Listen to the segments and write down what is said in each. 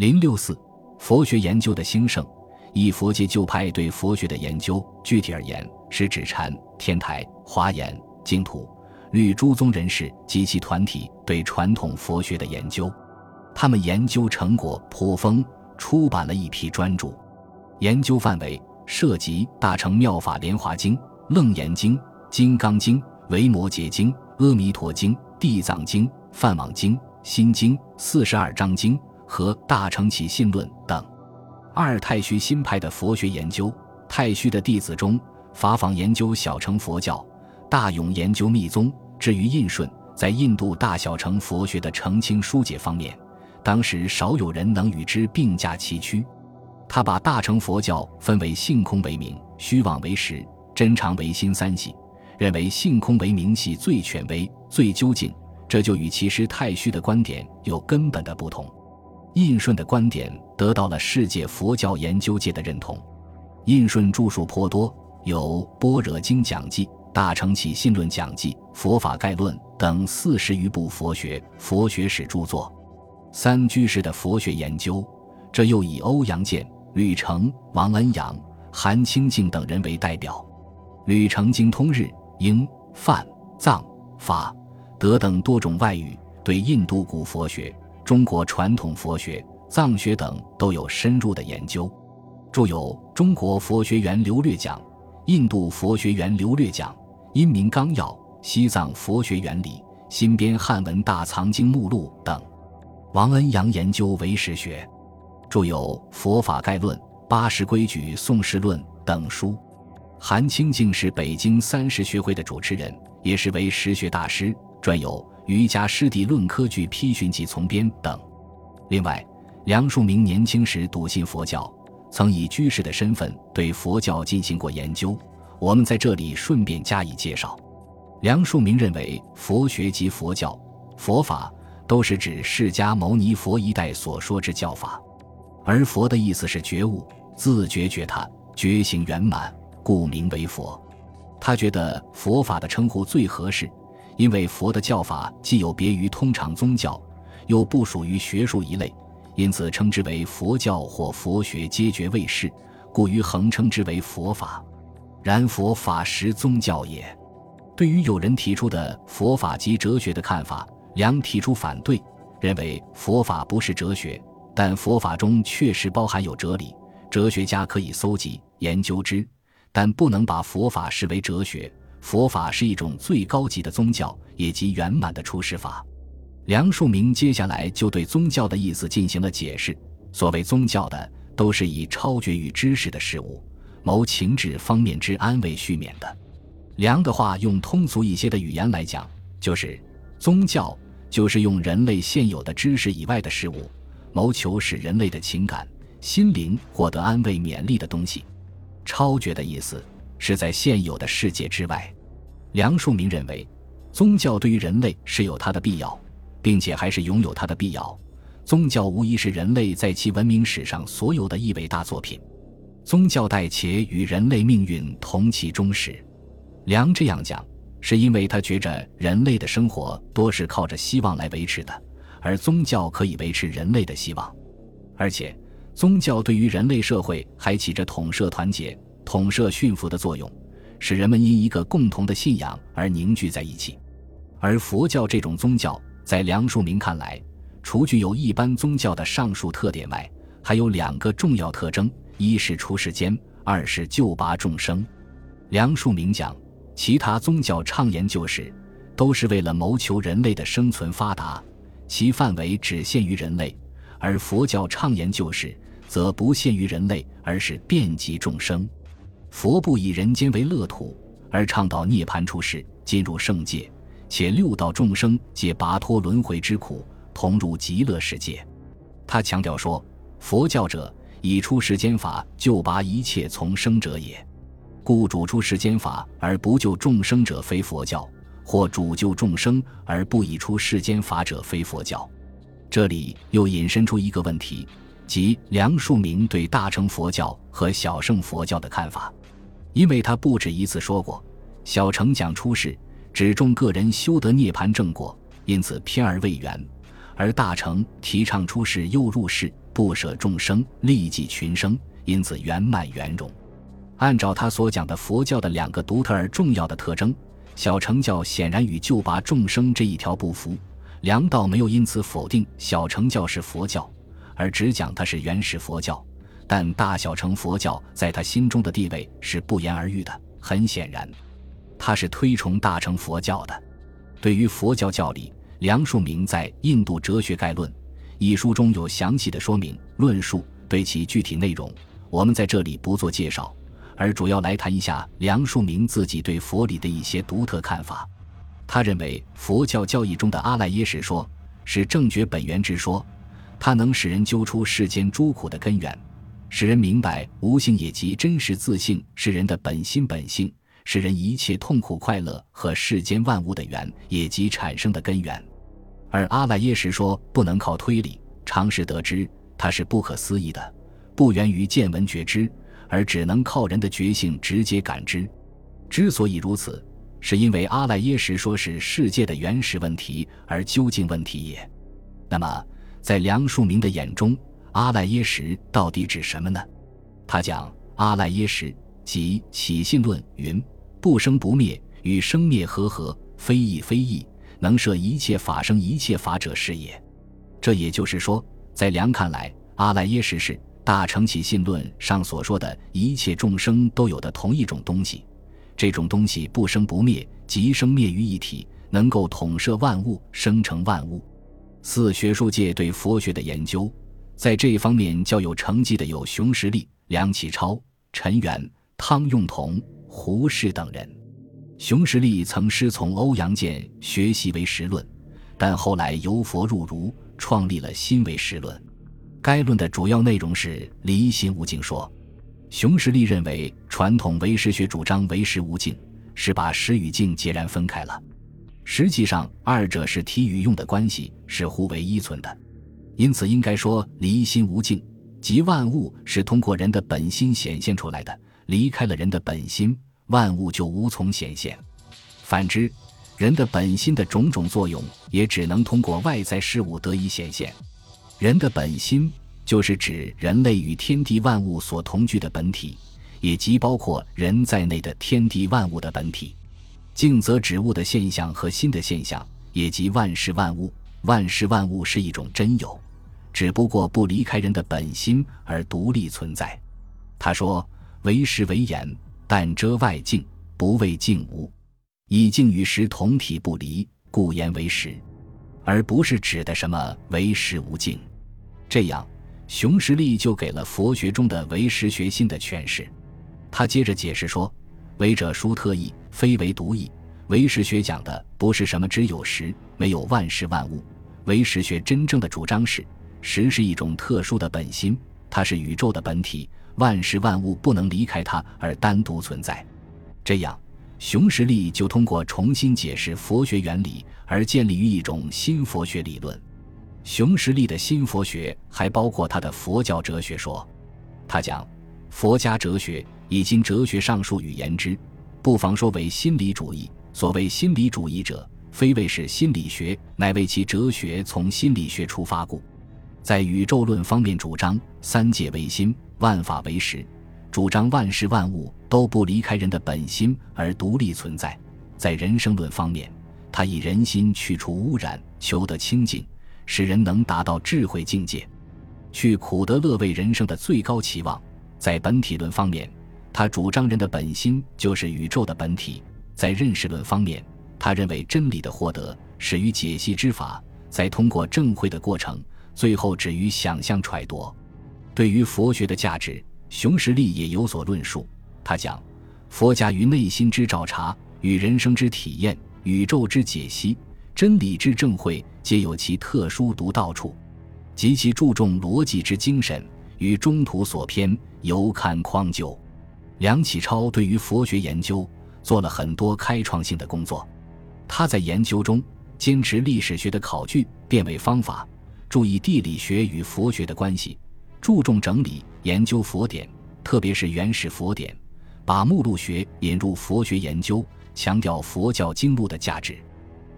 零六四，佛学研究的兴盛，以佛界旧派对佛学的研究，具体而言是指禅、天台、华严、净土、律诸宗人士及其团体对传统佛学的研究。他们研究成果颇丰，出版了一批专著，研究范围涉及《大乘妙法莲华经》《楞严经》《金刚经》《维摩诘经》《阿弥陀经》《地藏经》《梵网经》《心经》《四十二章经》。和大乘起信论等，二太虚新派的佛学研究，太虚的弟子中，法舫研究小乘佛教，大勇研究密宗。至于印顺，在印度大小乘佛学的澄清疏解方面，当时少有人能与之并驾齐驱。他把大乘佛教分为性空为名，虚妄为实，真常为心三系，认为性空为名系最权威、最究竟，这就与其师太虚的观点有根本的不同。印顺的观点得到了世界佛教研究界的认同。印顺著述颇多，有《般若经讲记》《大乘起信论讲记》《佛法概论》等四十余部佛学佛学史著作。三居士的佛学研究，这又以欧阳健、吕澄、王恩阳、韩清净等人为代表。吕澄精通日、英、梵、藏、法、德等多种外语，对印度古佛学。中国传统佛学、藏学等都有深入的研究，著有《中国佛学源流略讲》《印度佛学源流略讲》《阴明纲要》《西藏佛学原理》《新编汉文大藏经目录》等。王恩阳研究唯识学，著有《佛法概论》《八识规矩宋释论》等书。韩清净是北京三十学会的主持人，也是唯识学大师，专有。瑜伽师弟论科举批训及从编等。另外，梁漱溟年轻时笃信佛教，曾以居士的身份对佛教进行过研究。我们在这里顺便加以介绍。梁漱溟认为，佛学及佛教、佛法都是指释迦牟尼佛一代所说之教法，而佛的意思是觉悟、自觉觉他、觉醒圆满，故名为佛。他觉得佛法的称呼最合适。因为佛的教法既有别于通常宗教，又不属于学术一类，因此称之为佛教或佛学皆觉未世，故于恒称之为佛法。然佛法实宗教也。对于有人提出的佛法即哲学的看法，梁提出反对，认为佛法不是哲学，但佛法中确实包含有哲理，哲学家可以搜集研究之，但不能把佛法视为哲学。佛法是一种最高级的宗教，也即圆满的出世法。梁漱溟接下来就对宗教的意思进行了解释。所谓宗教的，都是以超绝于知识的事物，谋情志方面之安慰续免的。梁的话用通俗一些的语言来讲，就是宗教就是用人类现有的知识以外的事物，谋求使人类的情感、心灵获得安慰勉励的东西。超绝的意思。是在现有的世界之外，梁漱溟认为，宗教对于人类是有它的必要，并且还是拥有它的必要。宗教无疑是人类在其文明史上所有的一伟大作品。宗教待且与人类命运同其终始。梁这样讲，是因为他觉着人类的生活多是靠着希望来维持的，而宗教可以维持人类的希望，而且宗教对于人类社会还起着统摄团结。统摄驯服的作用，使人们因一个共同的信仰而凝聚在一起。而佛教这种宗教，在梁漱溟看来，除具有一般宗教的上述特点外，还有两个重要特征：一是出世间，二是救拔众生。梁漱溟讲，其他宗教倡言就是，都是为了谋求人类的生存发达，其范围只限于人类；而佛教倡言就是，则不限于人类，而是遍及众生。佛不以人间为乐土，而倡导涅槃出世，进入圣界，且六道众生皆拔脱轮回之苦，同入极乐世界。他强调说：“佛教者以出世间法救拔一切从生者也，故主出世间法而不救众生者非佛教，或主救众生而不以出世间法者非佛教。”这里又引申出一个问题，即梁漱溟对大乘佛教和小乘佛教的看法。因为他不止一次说过，小乘讲出世，只重个人修得涅槃正果，因此偏而未圆；而大乘提倡出世又入世，不舍众生，利济群生，因此圆满圆融。按照他所讲的佛教的两个独特而重要的特征，小乘教显然与救拔众生这一条不符。梁道没有因此否定小乘教是佛教，而只讲它是原始佛教。但大小乘佛教在他心中的地位是不言而喻的。很显然，他是推崇大乘佛教的。对于佛教教理，梁漱溟在《印度哲学概论》一书中有详细的说明论述，对其具体内容，我们在这里不做介绍，而主要来谈一下梁漱溟自己对佛理的一些独特看法。他认为佛教教义中的阿赖耶识说是正觉本源之说，它能使人揪出世间诸苦的根源。使人明白无性也即真实自性是人的本心本性，是人一切痛苦快乐和世间万物的源，也即产生的根源。而阿赖耶识说不能靠推理常识得知，它是不可思议的，不源于见闻觉知，而只能靠人的觉性直接感知。之所以如此，是因为阿赖耶识说是世界的原始问题，而究竟问题也。那么，在梁漱溟的眼中，阿赖耶识到底指什么呢？他讲阿赖耶识即起信论云：不生不灭，与生灭合合，非异非异，能摄一切法生一切法者是也。这也就是说，在梁看来，阿赖耶识是大乘起信论上所说的一切众生都有的同一种东西。这种东西不生不灭，即生灭于一体，能够统摄万物，生成万物。四学术界对佛学的研究。在这一方面较有成绩的有熊十力、梁启超、陈元、汤用彤、胡适等人。熊十力曾师从欧阳健学习唯识论，但后来由佛入儒，创立了新唯识论。该论的主要内容是离心无境说。熊十力认为，传统唯识学主张唯识无境，是把识与境截然分开了。实际上，二者是体与用的关系，是互为依存的。因此，应该说离心无境，即万物是通过人的本心显现出来的。离开了人的本心，万物就无从显现。反之，人的本心的种种作用，也只能通过外在事物得以显现。人的本心，就是指人类与天地万物所同居的本体，也即包括人在内的天地万物的本体。静则指物的现象和心的现象，也即万事万物。万事万物是一种真有。只不过不离开人的本心而独立存在。他说：“为实为言，但遮外境，不为境无。以境与实同体不离，故言为实，而不是指的什么为实无境。”这样，熊十力就给了佛学中的唯识学心的诠释。他接着解释说：“唯者殊特异，非唯独异。唯识学讲的不是什么只有实，没有万事万物。唯识学真正的主张是。”实是一种特殊的本心，它是宇宙的本体，万事万物不能离开它而单独存在。这样，熊十力就通过重新解释佛学原理而建立于一种新佛学理论。熊十力的新佛学还包括他的佛教哲学说。他讲，佛家哲学以今哲学上述语言之，不妨说为心理主义。所谓心理主义者，非谓是心理学，乃为其哲学从心理学出发故。在宇宙论方面，主张三界为心，万法为识，主张万事万物都不离开人的本心而独立存在。在人生论方面，他以人心去除污染，求得清净，使人能达到智慧境界，去苦得乐为人生的最高期望。在本体论方面，他主张人的本心就是宇宙的本体。在认识论方面，他认为真理的获得始于解析之法，再通过正会的过程。最后止于想象揣度。对于佛学的价值，熊十力也有所论述。他讲，佛家于内心之照察、与人生之体验、宇宙之解析、真理之正会，皆有其特殊独到处，极其注重逻辑之精神，与中途所偏，犹堪匡救。梁启超对于佛学研究做了很多开创性的工作。他在研究中坚持历史学的考据、变为方法。注意地理学与佛学的关系，注重整理研究佛典，特别是原始佛典，把目录学引入佛学研究，强调佛教经录的价值。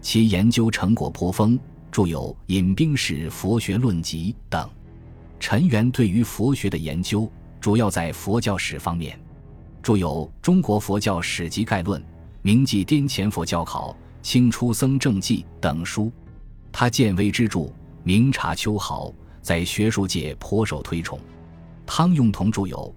其研究成果颇丰，著有《引兵史佛学论集》等。陈元对于佛学的研究主要在佛教史方面，著有《中国佛教史籍概论》《明记滇黔佛教考》《清初僧正记》等书。他见微知著，明察秋毫，在学术界颇受推崇。汤用彤著有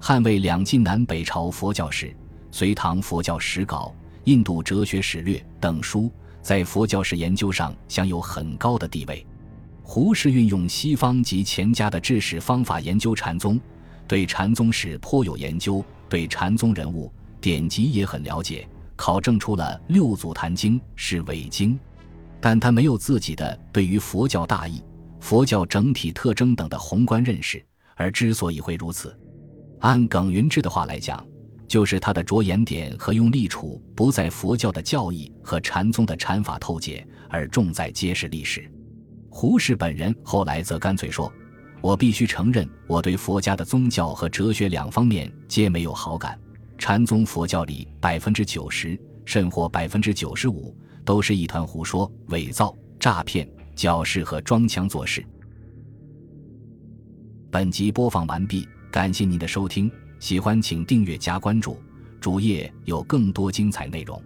《汉魏两晋南北朝佛教史》《隋唐佛教史稿》《印度哲学史略》等书，在佛教史研究上享有很高的地位。胡适运用西方及钱家的治史方法研究禅宗，对禅宗史颇有研究，对禅宗人物典籍也很了解，考证出了《六祖坛经》是伪经。但他没有自己的对于佛教大义、佛教整体特征等的宏观认识，而之所以会如此，按耿云志的话来讲，就是他的着眼点和用力处不在佛教的教义和禅宗的禅法透解，而重在揭示历史。胡适本人后来则干脆说：“我必须承认，我对佛家的宗教和哲学两方面皆没有好感。禅宗佛教里百分之九十，甚或百分之九十五，都是一团胡说、伪造、诈骗、矫饰和装腔作势。”本集播放完毕，感谢您的收听，喜欢请订阅加关注，主页有更多精彩内容。